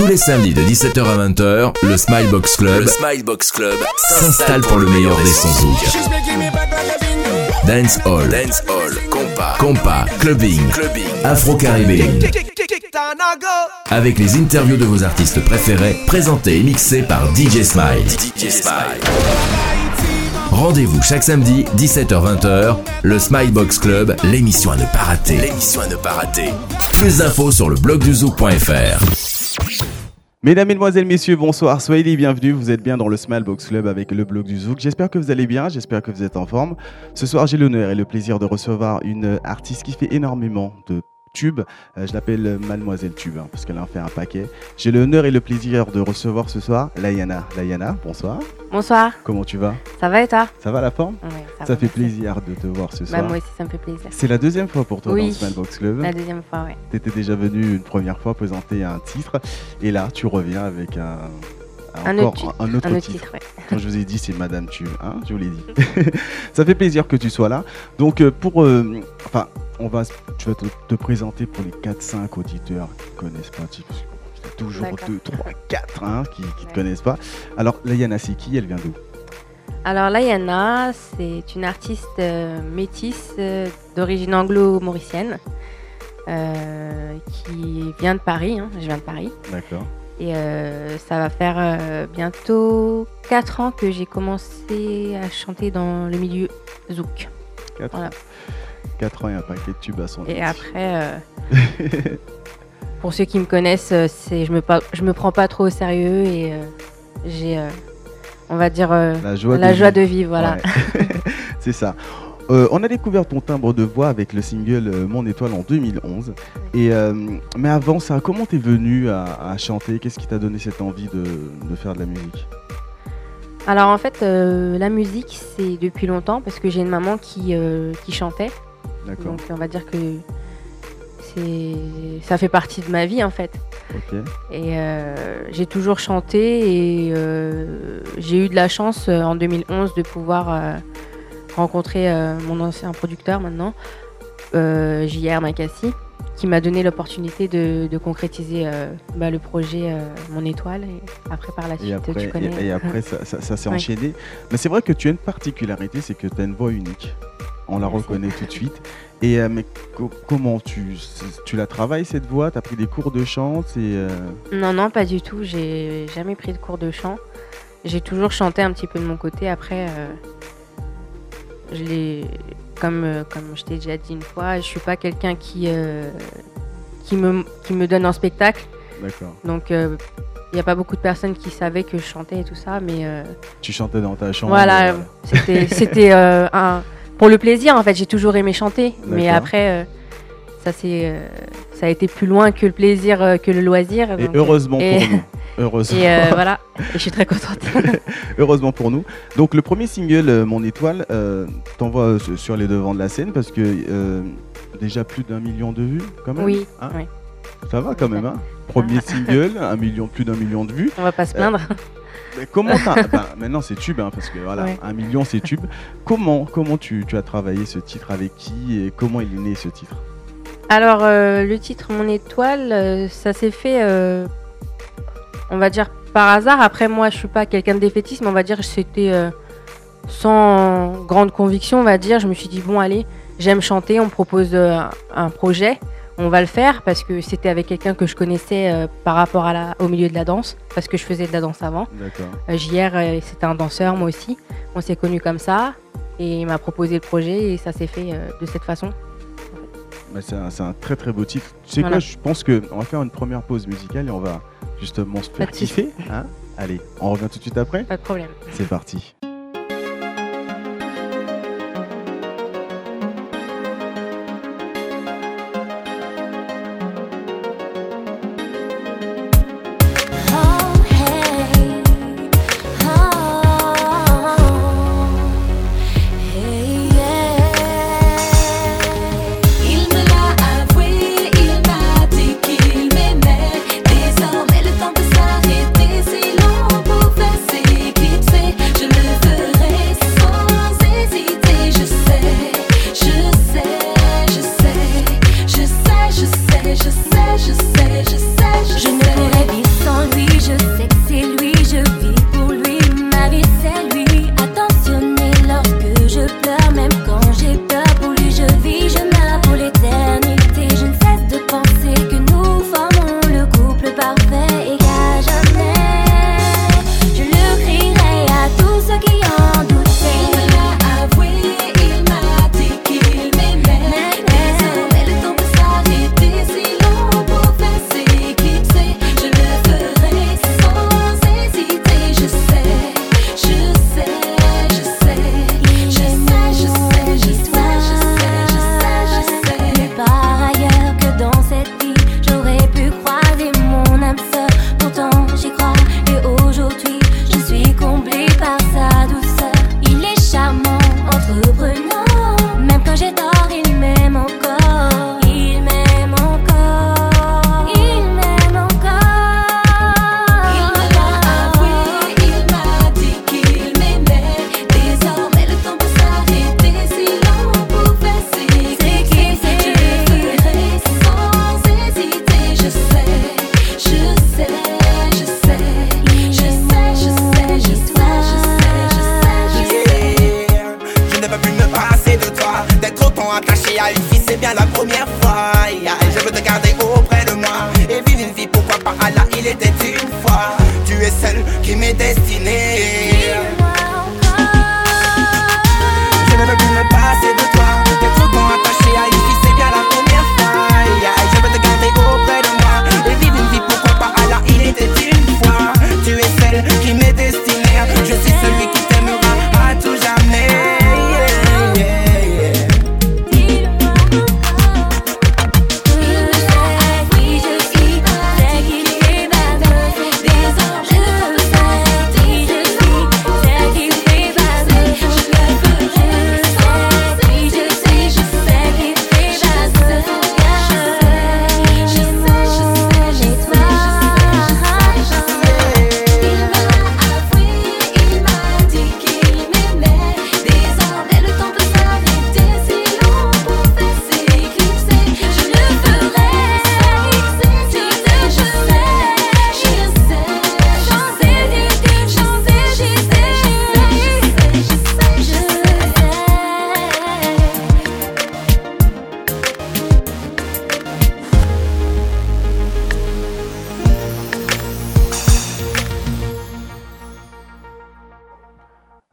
Tous les samedis de 17h à 20h, le Smilebox Club, Smilebox Club s'installe pour le meilleur des sons zouk. Dance Hall, Dance Hall, Compa, Compa, Clubbing, Clubbing, Afro-Caribbean. Avec les interviews de vos artistes préférés, présentés et mixés par DJ Smile. DJ Smile. Rendez-vous chaque samedi, 17h-20h, le Smilebox Club, l'émission à ne pas rater. L'émission à ne pas rater. Plus d'infos sur le blog du zouk.fr. Mesdames, Mesdemoiselles, Messieurs, bonsoir, soyez les bienvenus. Vous êtes bien dans le Smile Box Club avec le blog du Zouk. J'espère que vous allez bien, j'espère que vous êtes en forme. Ce soir, j'ai l'honneur et le plaisir de recevoir une artiste qui fait énormément de tubes. Euh, je l'appelle Mademoiselle Tube hein, parce qu'elle en fait un paquet. J'ai l'honneur et le plaisir de recevoir ce soir Layana. Layana, bonsoir. Bonsoir, Comment tu vas? Ça va et toi? Ça va la forme? Ouais, Ça, va, fait merci. plaisir de te voir ce Bah, soir. moi aussi, ça me fait plaisir. C'est la deuxième fois pour toi dans Oui. le Smile Box Club. La deuxième fois, ouais. Tu étais déjà venu une première fois présenter un titre et là tu reviens avec un, Un encore autre titre. un autre Un autre titre. titre, ouais. Quand je vous ai dit c'est Madame Tu, hein, je vous l'ai dit. Ça fait plaisir que tu sois là. Donc euh, pour, euh, enfin, on va, tu vas te, te présenter pour les 4-5 auditeurs qui connaissent pas. Tu, il y a toujours D'accord. 2, 3, 4 hein, qui, te Ouais. connaissent pas. Alors Layana c'est qui? Elle vient d'où? Alors, Layana, c'est une artiste euh, métisse euh, d'origine anglo-mauricienne euh, qui vient de Paris. hein. Je viens de Paris. D'accord. Et ça va faire bientôt 4 ans que j'ai commencé à chanter dans le milieu zouk. 4 Voilà. ans. 4 ans et un paquet de tubes à son Et actif. après, euh, pour ceux qui me connaissent, euh, c'est je me je me prends pas trop au sérieux et euh, j'ai, euh, on va dire, La joie, la de joie vivre. de vivre, voilà. Ouais. c'est ça. Euh, on a découvert ton timbre de voix avec le single euh, Mon étoile en 2011. Et, euh, mais avant ça, comment t'es venu à, à chanter? Qu'est-ce qui t'a donné cette envie de, de faire de la musique? Alors en fait, la musique, c'est depuis longtemps parce que j'ai une maman qui, qui chantait. Donc on va dire que c'est, ça fait partie de ma vie en fait. Et euh, j'ai toujours chanté et euh, j'ai eu de la chance euh, en 2011 de pouvoir rencontrer mon ancien producteur maintenant, JR Makassi, qui m'a donné l'opportunité de, de concrétiser bah, le projet Mon Étoile. Et après, par la suite, Et après, tu connais. et, et après ça, ça- ça s'est Ouais. enchaîné. Mais c'est vrai que tu as une particularité, c'est que tu as une voix unique. On la reconnaît tout de suite. Et euh, mais co- comment tu, tu la travailles cette voix? Tu as pris des cours de chant? Euh, Non, non, pas du tout. J'ai jamais pris de cours de chant. J'ai toujours chanté un petit peu de mon côté. Après, euh, je l'ai, comme, comme je t'ai déjà dit une fois, je suis pas quelqu'un qui, qui, me, qui me donne un spectacle. D'accord. Donc, il n'y a pas beaucoup de personnes qui savaient que je chantais et tout ça. Mais euh, Tu chantais dans ta chambre. voilà, euh, c'était, c'était euh, un, pour le plaisir. En fait, j'ai toujours aimé chanter. Mais après, euh, ça, c'est, euh, ça a été plus loin que le plaisir, euh, que le loisir. Et Donc, heureusement et- pour nous. Heureusement. Et euh, voilà, et je suis très contente. Heureusement pour nous. Donc le premier single, Mon étoile, euh, t'envoies euh, sur- sur les devants de la scène parce que euh, déjà plus d'un million de vues quand même. Oui, hein oui. Ça va quand même. Hein premier single, un million, plus d'un million de vues. on va pas se plaindre. Mais comment t'as- ben, Maintenant c'est tube hein, parce que voilà, Ouais. un million c'est tube. Comment comment tu, tu as travaillé ce titre avec qui et comment il est né ce titre? Alors, euh, le titre Mon étoile, euh, ça s'est fait, euh, on va dire, par hasard. Après, moi, je suis pas quelqu'un de défaitiste, mais on va dire que c'était sans grande conviction, on va dire. Je me suis dit, bon, allez, j'aime chanter, on me propose un projet. On va le faire parce que c'était avec quelqu'un que je connaissais euh, par rapport à la, au milieu de la danse, parce que je faisais de la danse avant. Euh, JR, euh, c'était un danseur, moi aussi. On s'est connus comme ça. Et il m'a proposé le projet et ça s'est fait euh, de cette façon. C'est un, c'est un très très beau titre. Tu sais Voilà. quoi Je pense que on va faire une première pause musicale et on va justement se faire kiffer. hein Allez, on revient tout de suite après. Pas de problème. C'est parti.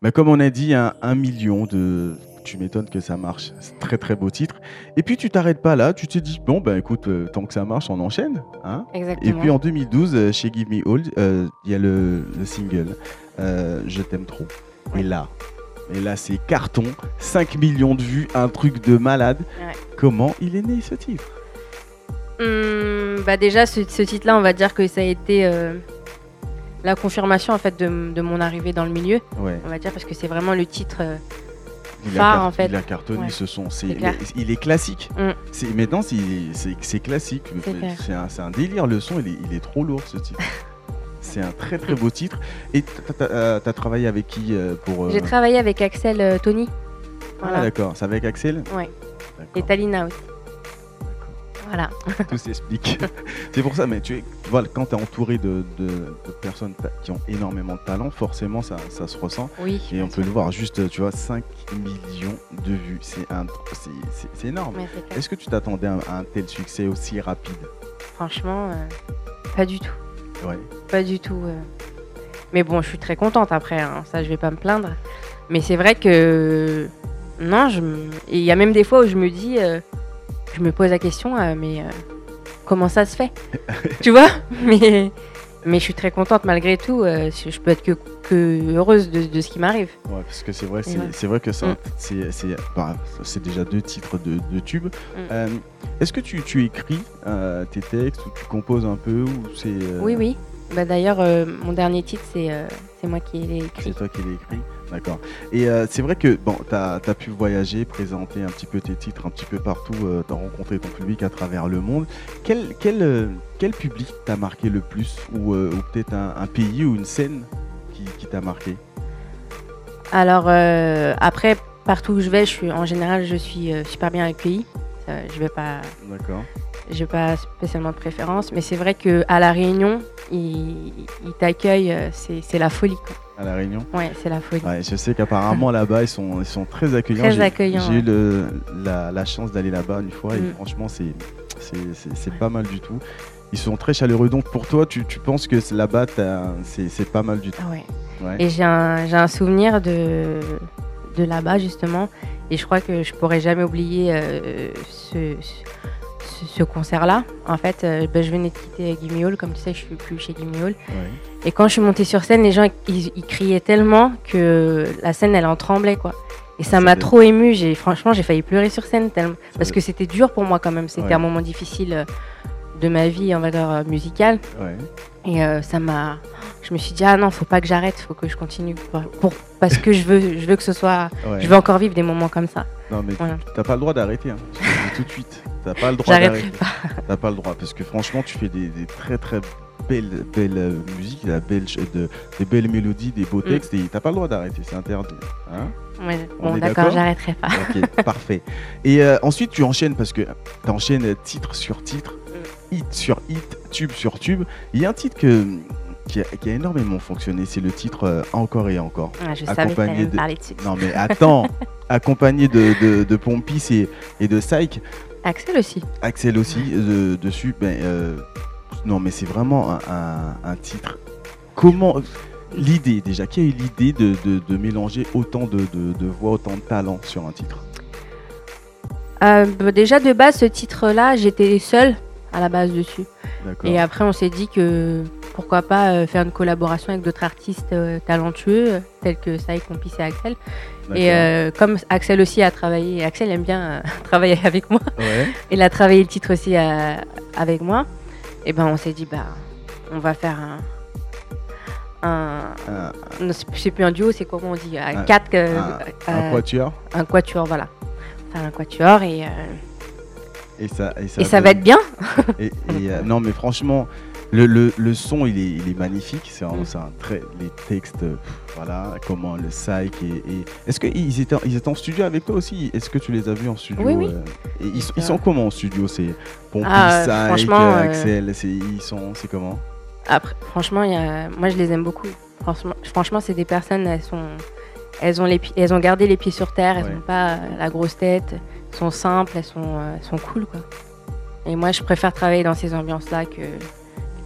Mais comme on a dit, un, un million de. Tu m'étonnes que ça marche. C'est très très beau titre. Et puis tu t'arrêtes pas là, tu te dis, bon, ben écoute, euh, tant que ça marche, on enchaîne. Hein Et Exactement. puis en 2012, euh, chez Give Me All, euh, il y a le, le single Je t'aime trop. Et là, et là c'est carton, 5 millions de vues, un truc de malade. Ouais. Comment il est né ce titre? Hum, bah déjà, ce, ce titre-là, on va dire que ça a été euh, la confirmation en fait de, de mon arrivée dans le milieu. Ouais. On va dire parce que c'est vraiment le titre. euh, Il Phare, en fait. il a cartonné Ouais. ce son. C'est, il est classique. Mm. C'est, maintenant, c'est, classique. C'est un, délire. Le son, il est, il est trop lourd ce titre. c'est un très très beau titre. Et t'as, t'as- euh, travaillé avec qui euh, pour. euh, J'ai travaillé avec Axel Tony. Ah, Voilà. d'accord. C'est avec Axel? Ouais. Et Talina aussi. Voilà. Tout s'explique. c'est pour ça, mais tu es, voilà, quand tu es entouré de, de- de personnes qui ont énormément de talent, forcément ça, ça se ressent. Oui. Et on peut le voir, juste, tu vois, 5 millions de vues. C'est, un, c'est, c'est- c'est énorme. Est-ce que tu t'attendais à un, à un tel succès aussi rapide? Franchement, euh, pas du tout. Ouais. Pas du tout. euh. Mais bon, je suis très contente après, hein, ça je vais pas me plaindre. Mais c'est vrai que. Non, je il y a même des fois où je me dis. euh, Je me pose la question, euh, mais euh, comment ça se fait? Tu vois? Mais, mais je suis très contente malgré tout. euh, je peux être que, que heureuse de, de ce qui m'arrive. Ouais, parce que c'est vrai, c'est, ouais. c'est vrai que ça, Mm. c'est, c'est, bah, c'est déjà deux titres de, de tubes. Mm. Euh, est-ce que tu, tu écris euh, tes textes ou tu composes un peu ou c'est, euh, Oui, oui. Bah, D'ailleurs, mon dernier titre, c'est c'est moi qui l'ai écrit. C'est toi qui l'as écrit D'accord. Et euh, c'est vrai que bon, tu as, pu voyager, présenter un petit peu tes titres un petit peu partout, tu as rencontré ton public à travers le monde. Quel, quel, euh, quel public t'a marqué le plus Ou, euh, ou peut-être un, un pays ou une scène qui, qui t'a marqué? Alors euh, après, partout où je vais, je suis, en général, je suis euh, super bien accueillie. Euh, je vais pas, D'accord. J'ai pas spécialement de préférence, mais c'est vrai que à la Réunion, ils, ils t'accueillent, euh, c'est la folie. Quoi. À La Réunion Ouais, c'est la folie. Ouais, je sais qu'apparemment là-bas, ils sont, ils sont très accueillants. Très J'ai- accueillants, J'ai eu le- la, la chance d'aller là-bas une fois et Mm. franchement, c'est c'est- pas mal du tout. Ils sont très chaleureux. Donc pour toi, tu, tu penses que là-bas, c'est c'est pas mal du tout Ah ouais. Ouais. Et j'ai un, j'ai un souvenir de, de là-bas, justement. Et je crois que je pourrais jamais oublier euh, ce, ce, ce concert-là. En fait, euh, ben, je venais de quitter Gimme Hall. Comme tu sais, je suis plus chez Gimme Hall. Ouais. Et quand je suis montée sur scène, les gens, ils, ils criaient tellement que la scène, elle en tremblait, quoi. Et ça ça m'a trop émue. J'ai, franchement, j'ai failli pleurer sur scène tellement. Parce que c'était dur pour moi, quand même. C'était Ouais. un moment difficile euh, de ma vie, on va dire, euh, musicale. Ouais. Et euh, ça m'a. Je me suis dit, ah non, faut pas que j'arrête, faut que je continue. Pour, pour- parce que je veux, je veux que ce soit. Ouais. Je veux encore vivre des moments comme ça. Non, mais Voilà. t'as pas le droit d'arrêter. Hein. Tout de suite. T'as pas le droit d'arrêter. T'as pas le droit. Parce que franchement, tu fais des, des très très belles, belles euh, musiques, la belle, ch- de, des belles mélodies, des beaux Mm. textes. Et t'as pas le droit d'arrêter. C'est interdit. Hein Ouais, bon, d'accord, j'arrêterai pas. ok, parfait. Et euh, ensuite, tu enchaînes parce que t'enchaînes titre sur titre, Mm. hit sur hit, tube sur tube. Il y a un titre que, qui, a, qui a énormément fonctionné. C'est le titre euh, Encore et Encore. Ah, je savais que Accompagné t'allais me de- dessus. Non, mais attends Accompagné de, de, de Pompis et, et de Psych. Axel aussi. Axel aussi dessus. Ben, euh, non, mais c'est vraiment un, un- un titre. Comment l'idée déjà Qui a eu l'idée de, de- de mélanger autant de, de- de voix, autant de talent sur un titre? Euh, bah, déjà de base, ce titre-là, j'étais seule à la base dessus. Et après, on s'est dit que pourquoi pas euh, faire une collaboration avec d'autres artistes euh, talentueux, euh, tels que Saïd, Compis et Axel. Et euh, comme Axel aussi a travaillé, Axel aime bien travailler avec moi, Ouais. il a travaillé le titre aussi avec moi, et ben on s'est dit, bah, on va faire un. un non, c'est plus un duo, c'est comment on dit Un quatre, euh, un- un quatuor un quatuor, voilà. Faire un quatuor et, euh, et ça, et ça, et ça va être bien. Et, et, non, mais franchement, le, le, le son, il est, il est magnifique. C'est un, un très. Les textes, euh, voilà, comment le psych. Et, et- Est-ce qu'ils étaient, ils étaient en studio avec toi aussi? Est-ce que tu les as vus en studio Oui, oui. euh, et ils, sont- ils sont comment en studio? C'est Pompey, Ah, Psych, euh, Axel, c'est, ils sont, c'est comment? Après, franchement, il y a... moi je les aime beaucoup. Franchement, franchement c'est des personnes, elles sont, elles ont les, elles ont gardé les pieds sur terre, elles Ouais. n'ont pas la grosse tête, elles sont simples, elles sont, elles sont cool quoi. Et moi, je préfère travailler dans ces ambiances-là que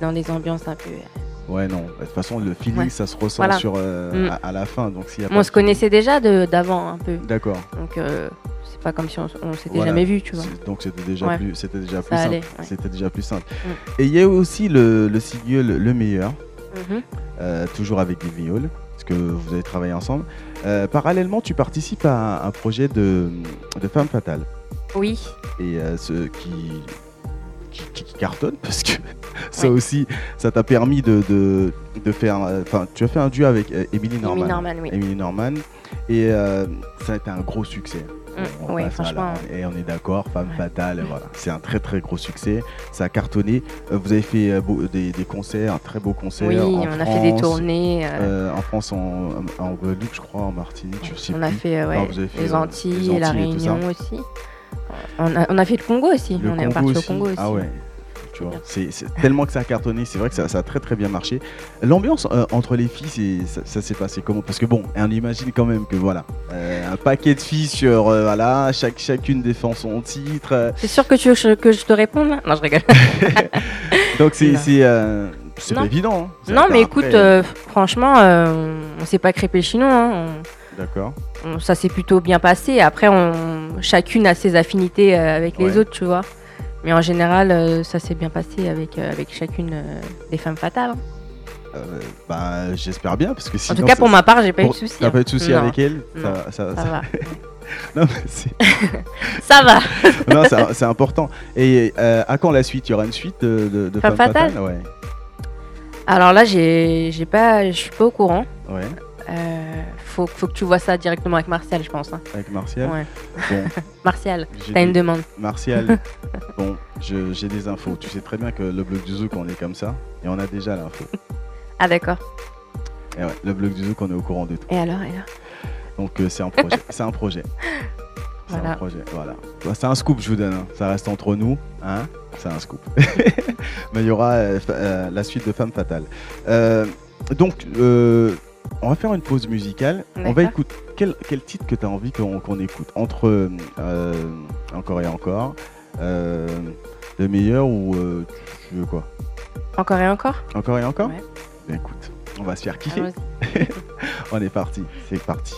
dans des ambiances un peu. euh, Ouais, non. De toute façon, le feeling, Ouais. ça se ressent Voilà. sur, euh, Mm. à, à la fin. Donc, y a Bon, pas on de se connaissait déjà d'avant un peu, D'accord. donc euh, c'est pas comme si on, on s'était Voilà. jamais vu, tu vois. Donc c'était déjà Ouais. plus, c'était déjà plus simple. ouais. C'était déjà plus simple. Mm. Et il y a aussi le, le single Le Meilleur. Mhm. euh, toujours avec des viols, parce que vous avez travaillé ensemble. Parallèlement, tu participes à un projet de, de Femme Fatale, Oui, et ce qui, qui, qui- qui cartonne, parce que ça Ouais. aussi, ça t'a permis de, de, de faire. Enfin, tu as fait un duo avec euh, Emily Norman. Amy Norman, oui. Emily Norman, et euh, ça a été un gros succès. Mm, la- franchement. et on est d'accord, Femme Ouais. Fatale, voilà. C'est un très très gros succès. Ça a cartonné. Euh, vous avez fait euh, beau- des, des concerts, un très beau concert. Oui, en on a fait des tournées. euh, en France, en, en Guadeloupe, je crois, en Martinique, je sais on a fait, ouais, Non, vous avez fait, les Antilles, les la Antilles ça. Réunion aussi. On a, on a fait le Congo aussi. Le on est parti au Congo aussi. Ah ouais. Tu vois, c'est tellement que ça a cartonné, c'est vrai que ça, ça a très très bien marché. L'ambiance euh, entre les filles, ça, ça s'est passé comment? Parce que bon, on imagine quand même que voilà, euh, un paquet de filles sur euh, voilà, chaque, chacune défend son titre. C'est sûr que tu veux que je- te réponde Non, je rigole. donc c'est c'est c'est pas évident. hein. Non, mais écoute, franchement, on s'est pas crépé le chignon. hein. On- on- ça s'est plutôt bien passé. Après, on, chacune a ses affinités euh, avec les Ouais. autres, tu vois. Mais en général, euh, ça s'est bien passé avec, euh, avec chacune des femmes fatales. hein. Euh, bah, j'espère bien parce que En sinon. tout cas, pour ma part, j'ai pas eu de soucis. T'as hein. pas eu de soucis Non, avec elle Non, Ça- ça- Ça ça- va. Non, ça va. non, c'est important. Et euh, à quand la suite? Il y aura une suite de, de, de Femme Femme Fatale? Fatale Ouais. Alors là, j'ai j'ai pas, je suis pas au courant. Ouais, Euh, faut, faut que tu vois ça directement avec Martial, je pense. hein. avec Martial. Ouais. Bon, Martial, t'as une des- demande. Martial, bon, j'ai des infos. Tu sais très bien que le blog du Zouk, on est comme ça. Et on a déjà l'info. Ah d'accord. Et ouais, le blog du Zouk, on est au courant de tout. Et alors, et alors? Donc euh, c'est un projet. c'est un projet. C'est un Voilà. projet, voilà. Bah, c'est un scoop, je vous donne. hein. Ça reste entre nous, hein. C'est un scoop. Mais il y aura euh, euh, la suite de Femme Fatale. Euh, donc, euh, on va faire une pause musicale. On va écouter quel, quel titre que tu as envie qu'on écoute entre euh, encore et encore, euh, le meilleur ou euh, tu veux quoi? Encore et encore? Encore et encore? Ouais. Ben, écoute, on va se faire kiffer. On est parti, c'est parti.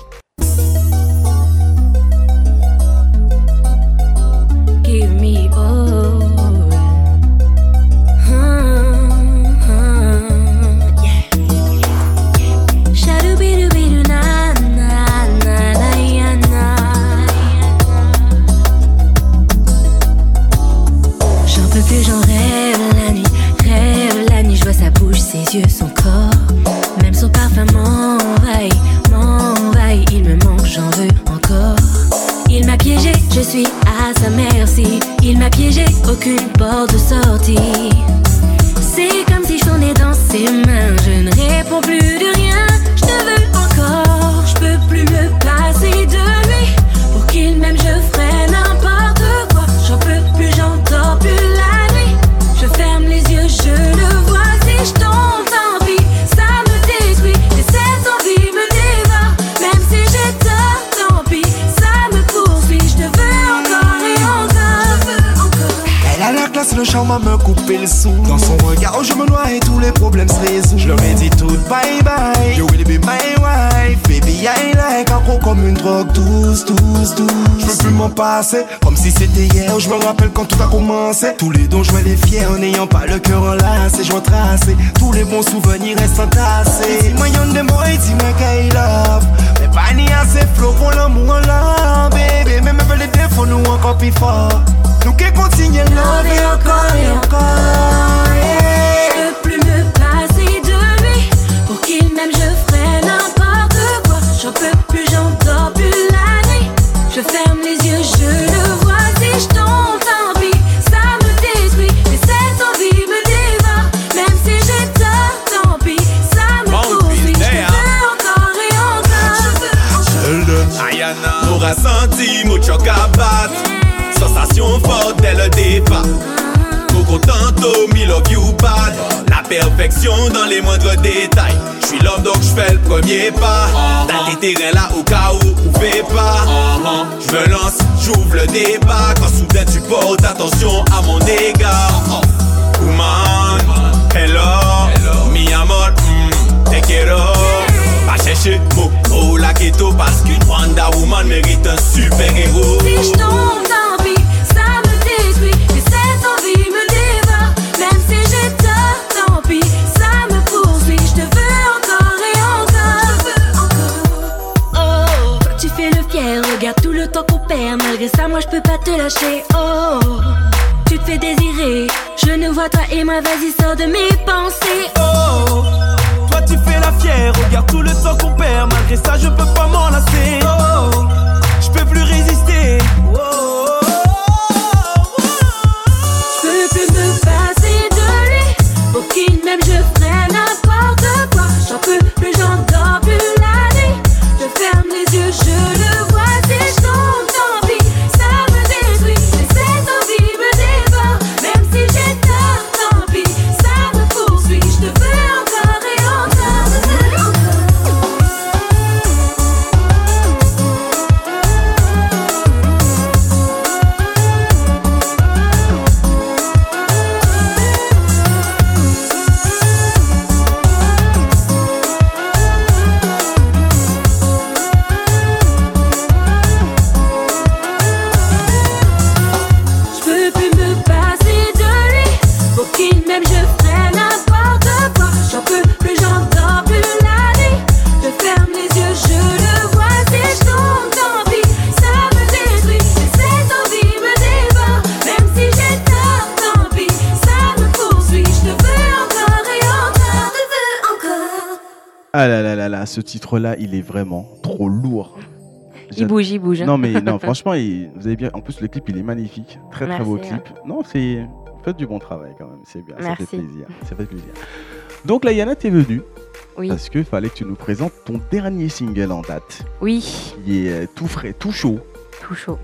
Aucune porte de sortie. Dans son regard, je me noie et tous les problèmes se résolvent. Je leur ai dit tout bye bye. You will be my wife. Baby, I like accro comme une drogue douce, douce, douce. Je peux plus m'en passer, comme si c'était hier. Je me rappelle quand tout a commencé. Tous les dons, je les fiers en n'ayant pas le cœur enlacé. Je retrace tous les bons souvenirs restent entassés. Dis-moi, y'en des mots, dis-moi qu'il love. Mais pas ni assez flow pour l'amour là, baby. Mais même les défauts, nous encore plus fort. Nous qui continuons love et encore et encore. yeah. Je peux plus me passer de lui. Pour qu'il m'aime, je ferai n'importe quoi. J'en peux plus, j'en dors plus la nuit. Je ferme les yeux, je le vois. Si je tombe, tant pis, ça me détruit. Mais cette envie me dévore. Même si j'ai tort, tant pis, ça me Bon, poursuit. Je hein. veux encore et encore. Sheldon. Ayana Aura senti mucho cabat départ Coco tanto, me love you bad. La perfection dans les moindres détails. Je suis l'homme donc je fais le premier pas. T'as tes terrains là au cas où vous pouvez pas. Je lance, j'ouvre le débat. Quand soudain tu portes attention à mon égard. Woman, hello, mi amor, mm, te quiero Pas chercher mot, oh la keto Parce qu'une Wonder Woman mérite un super héros Si je tombe, tant Malgré ça, moi je peux pas te lâcher. Oh, tu te fais désirer. Je ne vois toi et moi, vas-y, sors de mes pensées. Oh, toi tu fais la fière, regarde tout le temps qu'on perd. Malgré ça, je peux pas m'en lasser. Oh, Ah là là là là, ce titre-là, il est vraiment trop lourd. Il bouge, il bouge. Non mais non, franchement, il- vous avez bien. En plus, le clip, il est magnifique, très très beau hein. clip. Non, c'est faites du bon travail quand même, c'est bien, ça fait plaisir, ça fait plaisir. Donc là, Yana, t'es venue Oui, parce que fallait que tu nous présentes ton dernier single en date, oui, qui est euh, tout frais, tout chaud. tout chaud.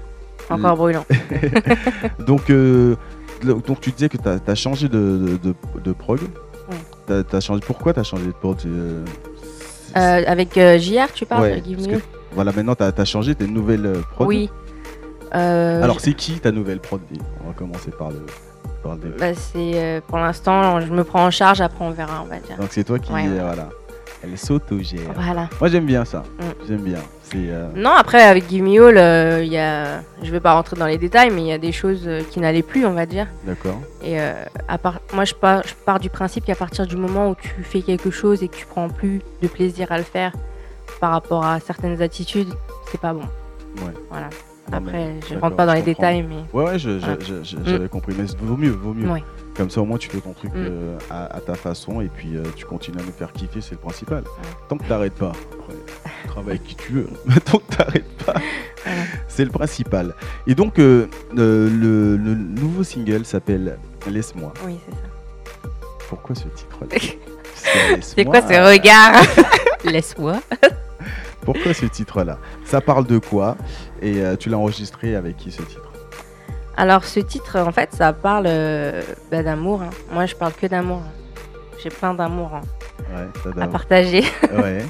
Encore brûlant. Donc, euh, donc tu disais que tu as, changé de, de, de, de prog. T'as changé. Pourquoi tu as changé de prog euh, avec euh, JR, tu parles Ouais, parce que, voilà, maintenant tu as, changé tes nouvelles euh, prod. Oui. Alors, c'est qui ta nouvelle prod On va commencer par le, par le bah, c'est pour l'instant, je me prends en charge. Après, on verra, on va dire. Donc, c'est toi qui. Ouais, Voilà. Elle s'auto-gère. Voilà. Moi, j'aime bien ça. Mm. J'aime bien. Euh, Non, après, avec Give Me All, euh, y a... je vais pas rentrer dans les détails, mais il y a des choses euh, qui n'allaient plus, on va dire. D'accord. Et euh, à part... moi, je pars, je pars du principe qu'à partir du moment où tu fais quelque chose et que tu prends plus de plaisir à le faire par rapport à certaines attitudes, c'est pas bon. Ouais. Voilà. Après, je rentre pas dans les détails, mais. Ouais, ouais, je- j'avais compris. Mais vaut mieux, vaut mieux. Ouais. Comme ça, au moins, tu fais ton truc Mm. euh, à, à ta façon et puis euh, tu continues à nous faire kiffer, c'est le principal. Tant que t'arrêtes pas, après, travaille avec qui tu veux, mais tant que t'arrêtes pas, c'est le principal. Et donc, euh, euh, le, le nouveau single s'appelle Laisse-moi. Oui, c'est ça. Pourquoi ce titre-là? C'est quoi ce regard? Laisse-moi. Pourquoi ce titre-là? Ça parle de quoi? Et euh, tu l'as enregistré avec qui ce titre? Alors, ce titre, en fait, ça parle euh, bah, d'amour. hein. Moi, je parle que d'amour. hein. J'ai plein d'amour hein, Ouais, à partager ouais.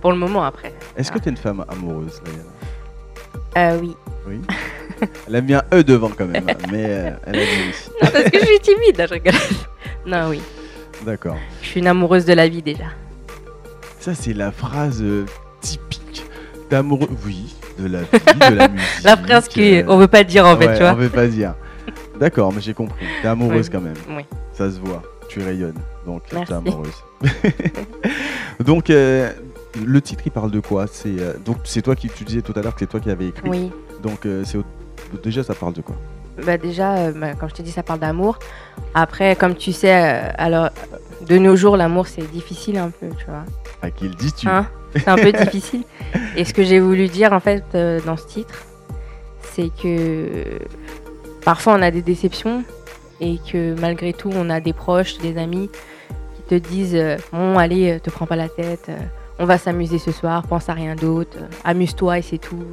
pour le moment après. Est-ce que tu es une femme amoureuse, Euh, oui. Oui. Elle a mis un E devant quand même, mais euh, elle a dit oui. Non, parce que je suis timide, je rigole. Non, oui. D'accord. Je suis une amoureuse de la vie déjà. Ça, c'est la phrase typique d'amoureux. Oui, de la vie, de la musique. La phrase euh, qu'on veut pas dire en fait, ouais, tu vois. On veut pas dire. D'accord, mais j'ai compris. T'es amoureuse quand même. Oui. Ça se voit. Tu rayonnes. Donc, t'es amoureuse. donc, euh, le titre, il parle de quoi? C'est euh, donc c'est toi qui tu disais tout à l'heure que c'est toi qui avais écrit. Oui. Donc, euh, c'est déjà ça parle de quoi? Bah déjà, euh, bah, je t'ai dit, ça parle d'amour. Après, comme tu sais, alors de nos jours, l'amour c'est difficile un peu, tu vois. À qui le dis-tu Hein c'est un peu difficile. Et ce que j'ai voulu dire en fait euh, dans ce titre, c'est que parfois on a des déceptions et que malgré tout on a des proches, des amis qui te disent euh, bon allez, euh, te prends pas la tête, euh, on va s'amuser ce soir, pense à rien d'autre, amuse-toi et c'est tout.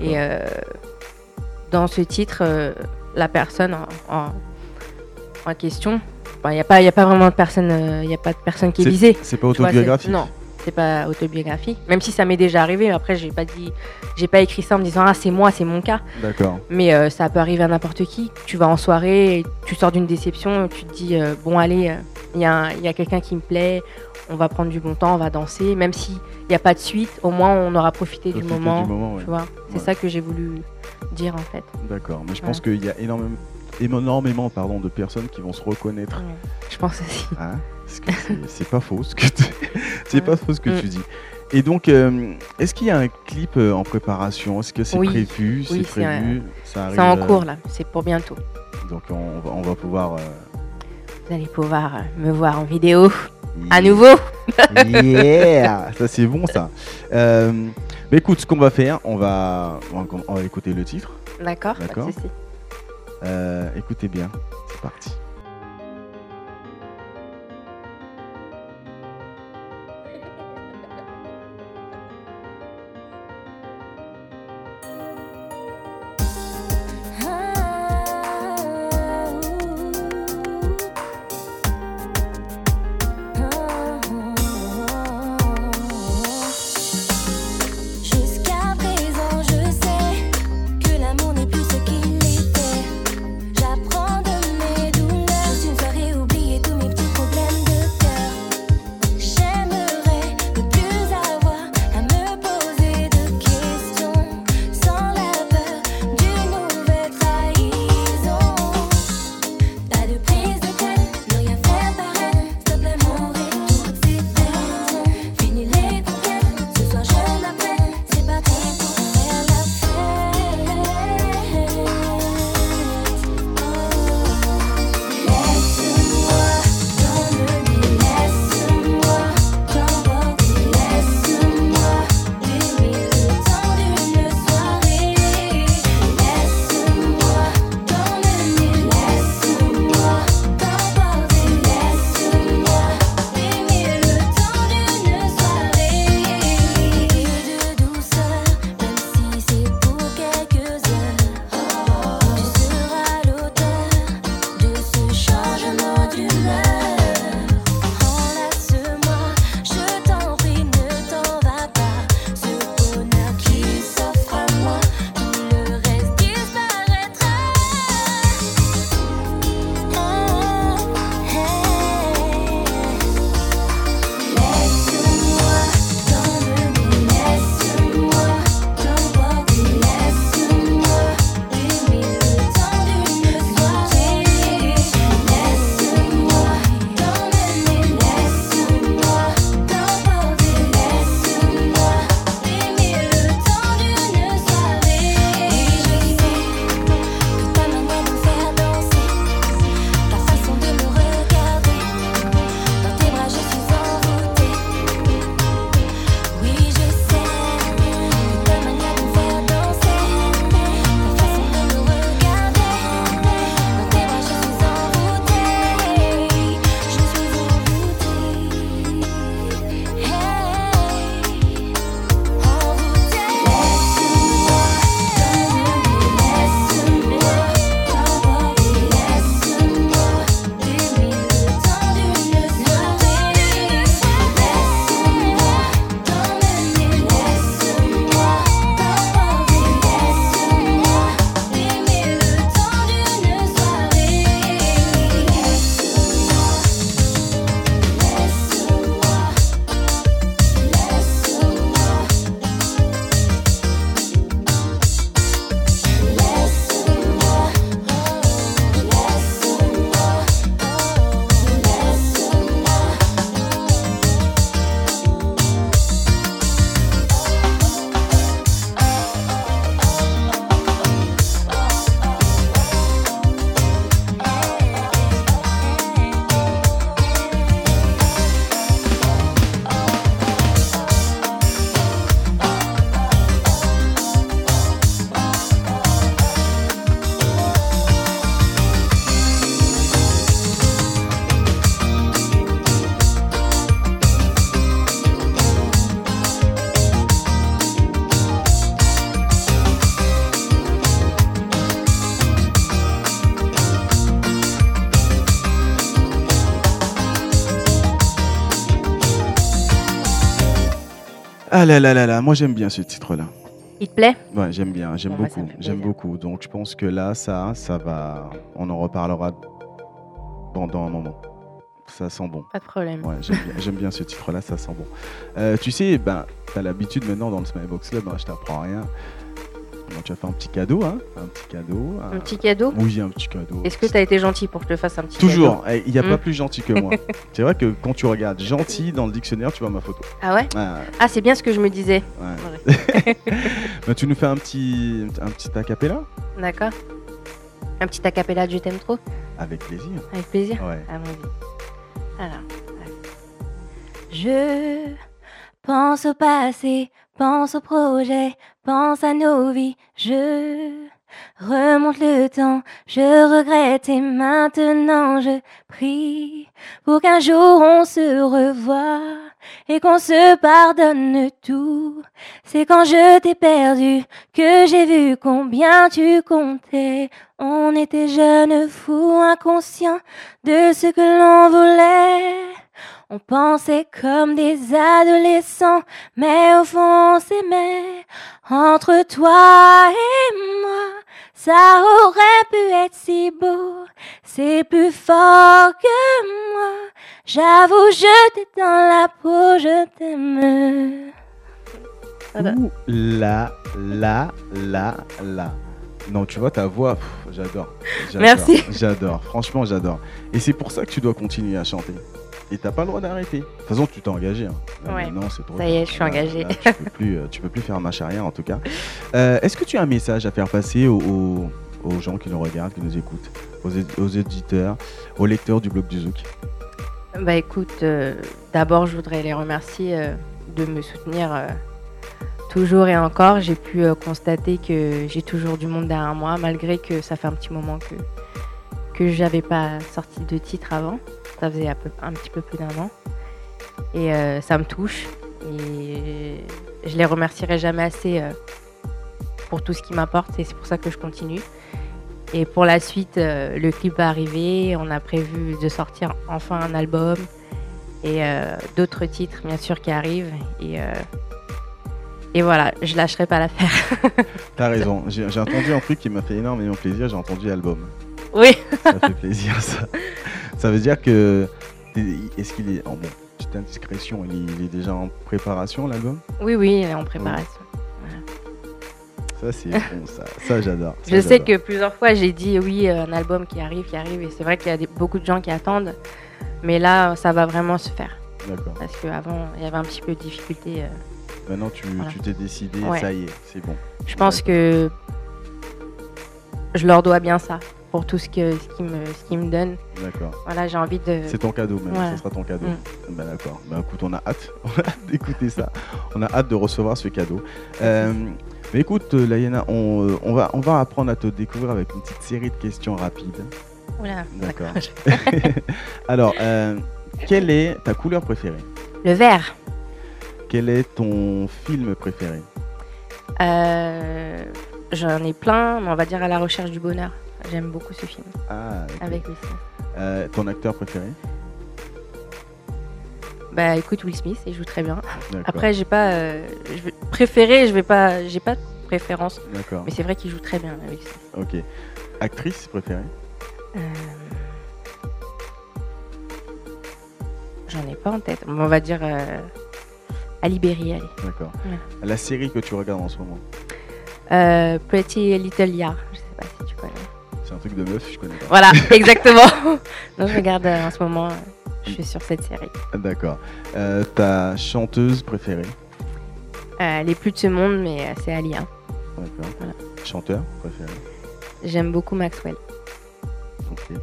Et dans ce titre, la personne en, en- en question, il n'y a, pas- y a pas vraiment de personne, il y a pas de personne qui est visée. C'est pas autobiographique Non, c'est pas autobiographique. Même si ça m'est déjà arrivé, après j'ai pas dit, j'ai pas écrit ça en me disant ah c'est moi, c'est mon cas. D'accord. Mais euh, ça peut arriver à n'importe qui. Tu vas en soirée, tu sors d'une déception, tu te dis euh, bon allez, il y a, y a quelqu'un qui me plaît, on va prendre du bon temps, on va danser, même si il n'y a pas de suite, au moins on aura profité du moment. du moment, ouais. Tu vois, c'est Ouais. ça que j'ai voulu dire en fait. D'accord. Mais je Ouais. pense qu'il y a énormément, énormément pardon, de personnes qui vont se reconnaître. Je pense aussi. Hein c'est- pas faux ce que c'est pas faux ce que Mm. tu dis. Et donc, euh, est-ce qu'il y a un clip euh, en préparation? Est-ce que c'est Oui. prévu? C'est prévu? C'est en euh, cours là, c'est pour bientôt. Donc on va, on va pouvoir. euh, Vous allez pouvoir me voir en vidéo à Yeah. nouveau. Yeah Ça c'est bon ça. Euh, mais écoute, ce qu'on va faire, on va, on va, écouter le titre. D'accord, D'accord. Euh, écoutez bien, c'est parti. Là là là là, moi j'aime bien ce titre-là. Il te plaît? Ouais, j'aime bien, j'aime Bon, bah, beaucoup, j'aime beaucoup. Donc je pense que là, ça, ça va, on en reparlera dans un moment. Ça sent bon. Pas de problème. Ouais, j'aime bien, j'aime bien ce titre-là, ça sent bon. Euh, tu sais, ben, t'as l'habitude maintenant dans le Smilebox Club, hein, je t'apprends rien. Bon, tu as fait un petit cadeau, hein Un petit cadeau. Un petit cadeau? Oui, un petit cadeau. Est-ce que tu as été gentil pour que je te fasse un petit Toujours, cadeau? Eh, il n'y a pas Hmm. plus gentil que moi. C'est vrai que quand tu regardes gentil dans le dictionnaire, tu vois ma photo. Ah ouais? Ah, Ah, c'est bien ce que je me disais. ouais. Ben, tu nous fais un petit, un petit acapella? D'accord. Un petit acapella de Je t'aime trop? Avec plaisir. Avec plaisir? Ouais. Allons-y. Alors. Je pense au passé, pense au projet, pense à nos vies. Je remonte le temps, je regrette et maintenant je prie pour qu'un jour on se revoie et qu'on se pardonne tout. C'est quand je t'ai perdu que j'ai vu combien tu comptais. On était jeunes, fous, inconscients de ce que l'on voulait. On pensait comme des adolescents, mais au fond on s'aimait. Entre toi et moi, ça aurait pu être si beau. C'est plus fort que moi. J'avoue, je t'ai dans la peau, je t'aime. Voilà. Ouh, là, là, là, là. Non, tu vois ta voix. J'adore, Merci. J'adore, franchement, j'adore. Et c'est pour ça que tu dois continuer à chanter. Et t'as pas le droit d'arrêter. De toute façon, tu t'es engagé. hein. Là, Ouais. maintenant, c'est trop Ça y est, je suis là, tu peux plus, euh, tu peux plus faire marche arrière, en tout cas. Euh, Est-ce que tu as un message à faire passer aux, aux- aux gens qui nous regardent, qui nous écoutent, aux, éd- aux éditeurs, aux lecteurs du blog du Zouk? Bah écoute, euh, d'abord je voudrais les remercier euh, de me soutenir toujours et encore. J'ai pu constater que j'ai toujours du monde derrière moi, malgré que ça fait un petit moment que, que j'avais pas sorti de titre avant. Ça faisait un, petit peu plus d'un an. Et euh, ça me touche. Et je les remercierai jamais assez euh, pour tout ce qu'ils m'apportent. Et c'est pour ça que je continue. Et pour la suite, euh, le clip va arriver. On a prévu de sortir enfin un album et d'autres titres, bien sûr, qui arrivent. Et, et voilà, je lâcherai pas l'affaire. T'as raison. J'ai entendu un truc qui m'a fait énormément plaisir. J'ai entendu album. Oui, Ça fait plaisir, ça. Ça veut dire que. Est-ce qu'il est. En bon, petite indiscrétion, il est, il est déjà en préparation, l'album? Oui, oui, elle est en préparation. Ça, c'est bon, ça. Ça, j'adore. Je sais que plusieurs fois j'ai dit oui, un album qui arrive, qui arrive. Et c'est vrai qu'il y a des- beaucoup de gens qui attendent. Mais là, ça va vraiment se faire. D'accord. Parce qu'avant, il y avait un petit peu de difficulté. euh. Maintenant, tu Voilà. t'es décidé, Ouais. ça y est, c'est bon. Je pense que je leur dois bien ça pour tout ce que ce qu'ils me, ce qu'ils me donnent. D'accord. Voilà, j'ai envie de. C'est ton cadeau, même. Ouais. Ce sera ton cadeau. Mm. Bah, d'accord. Bah, écoute, on a hâte. D'écouter ça. On a hâte de recevoir ce cadeau. Euh, mais écoute, Layana, on, euh, on, va, on va apprendre à te découvrir avec une petite série de questions rapides. Oula, D'accord. Alors, euh, quelle est ta couleur préférée? Le vert. Quel est ton film préféré? Euh, J'en ai plein, mais on va dire à la recherche du bonheur. J'aime beaucoup ce film Ah, ok. avec Will Smith. Euh, ton acteur préféré Bah écoute Will Smith, il joue très bien. Après j'ai pas euh, je préféré, je vais pas, j'ai pas de préférence, D'accord. mais c'est vrai qu'il joue très bien Will Smith. Ok. Actrice préférée Euh, J'en ai pas en tête. On va dire Ali Berry, allez. D'accord. Ouais. La série que tu regardes en ce moment Euh, Pretty Little Liars, je sais pas si tu connais. Un truc de meuf, je connais pas. Voilà, exactement. Donc je regarde euh, en ce moment, euh, je suis sur cette série. D'accord. Euh, ta chanteuse préférée? Elle est plus de ce monde, mais c'est Alia. D'accord. Voilà. Chanteur préféré? J'aime beaucoup Maxwell. Ok.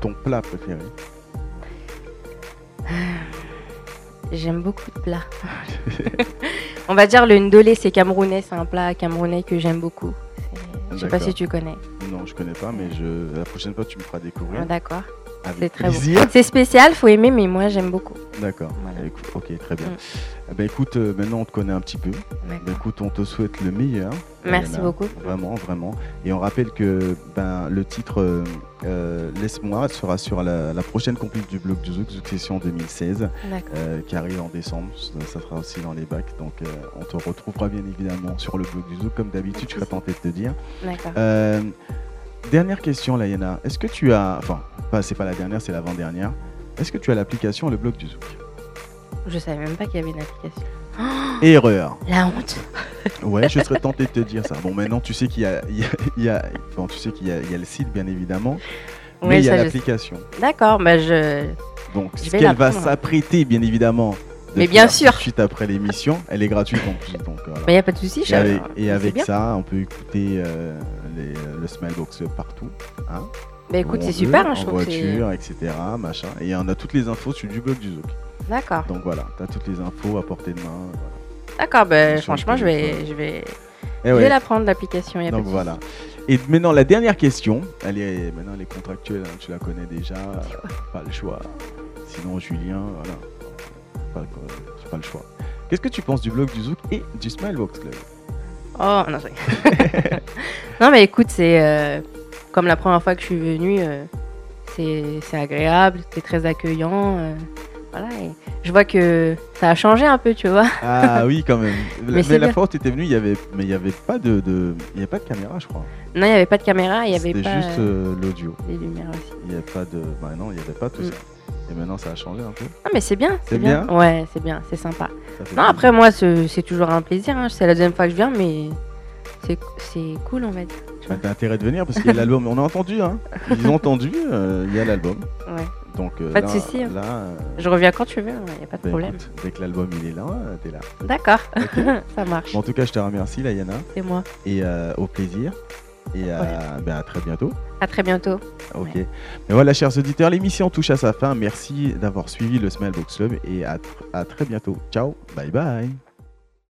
Ton plat préféré? J'aime beaucoup de plats. On va dire le ndolé, c'est camerounais, c'est un plat camerounais que j'aime beaucoup. Je sais pas D'accord. si tu connais. Non, je connais pas, mais je... la prochaine fois, tu me feras Ah, découvrir. D'accord. Avec C'est très beau. plaisir. C'est spécial, faut aimer, mais moi j'aime beaucoup. D'accord. Voilà. Ok, très bien. Mm. Ben, écoute, euh, maintenant on te connaît un petit peu. Ben, écoute, on te souhaite le meilleur. Merci beaucoup. Vraiment, vraiment. Et on rappelle que ben, le titre euh, euh, Laisse-moi sera sur la, la prochaine complète du blog du Zouk, Session 2016, D'accord. euh, qui arrive en décembre. Ça, ça sera aussi dans les bacs. Donc on te retrouvera bien évidemment sur le blog du Zouk, comme d'habitude, je serais tenté de te dire. D'accord. Dernière question, Layana. Est-ce que tu as. Enfin, pas, c'est pas la dernière, c'est l'avant-dernière. Est-ce que tu as l'application Le blog du Zouk? Je savais même pas qu'il y avait une application. Erreur. La honte. Ouais, je serais tenté de te dire ça. Bon, maintenant tu sais qu'il y a, il y a- il y a- bon, tu sais qu'il y a, il y a le site bien évidemment, mais Oui, il y a ça, je sais. l'application. D'accord, bah je. Donc, Je ce vais qu'elle va s'apprêter bien évidemment. de Mais bien faire sûr. tout de Suite après l'émission, elle est gratuite en plus. Donc, voilà. Mais y a pas de souci, Et je- avec, et c'est avec bien. ça, on peut écouter euh, les- le Smilebox partout. Hein, Bah où écoute, on c'est veut, super, hein, en je trouve que c'est. voiture, etc. Machin. Et on a toutes les infos sur du blog du Zouk. D'accord. Donc voilà, tu as toutes les infos à portée de main. voilà. D'accord, bah le franchement, je vais, je vais, Eh je ouais. vais la prendre l'application. Donc voilà. Et maintenant la dernière question, elle est maintenant elle est contractuelle, hein, tu la connais déjà, euh, pas le choix. Sinon Julien, voilà, pas, le- j'ai pas le choix. Qu'est-ce que tu penses du blog du Zouk et du Smilebox Club? Oh non, non mais écoute, c'est euh, comme la première fois que je suis venue, euh, c'est c'est agréable, c'est très accueillant. Voilà, et je vois que ça a changé un peu, tu vois. Ah oui quand même. Mais la fois où tu étais venu, il y avait mais il y avait pas de, de- il y avait pas de caméra, je crois. Non, il n'y avait pas de caméra, il n'y avait pas juste euh, l'audio. les lumières aussi. Il y avait pas de bah non, il y avait pas tout Mm. ça. Et maintenant ça a changé un peu. Ah mais c'est bien, C'est bien. bien Ouais, c'est bien, c'est sympa. Fait Non, plaisir. après moi, c'est toujours un plaisir. hein. C'est la deuxième fois que je viens, mais c'est c'est cool, dire. tu Bah. T'as intérêt de venir parce qu'il y a l'album. On a entendu, hein. Ils ont entendu, euh, il y a l'album. Ouais. Donc euh, Pas de là, souci, hein. là, euh, Je reviens quand tu veux, il n'y a pas de bah, problème. écoute, dès que l'album il est là, euh, t'es là. D'accord, ça marche. Bon, en tout cas, je te remercie, Layana, C'est moi. et euh, au plaisir. Et ben, à très bientôt. À très bientôt. Ok. Mais voilà, chers auditeurs, l'émission touche à sa fin. Merci d'avoir suivi le Smilebox Club et à, tr- à très bientôt. Ciao, bye bye.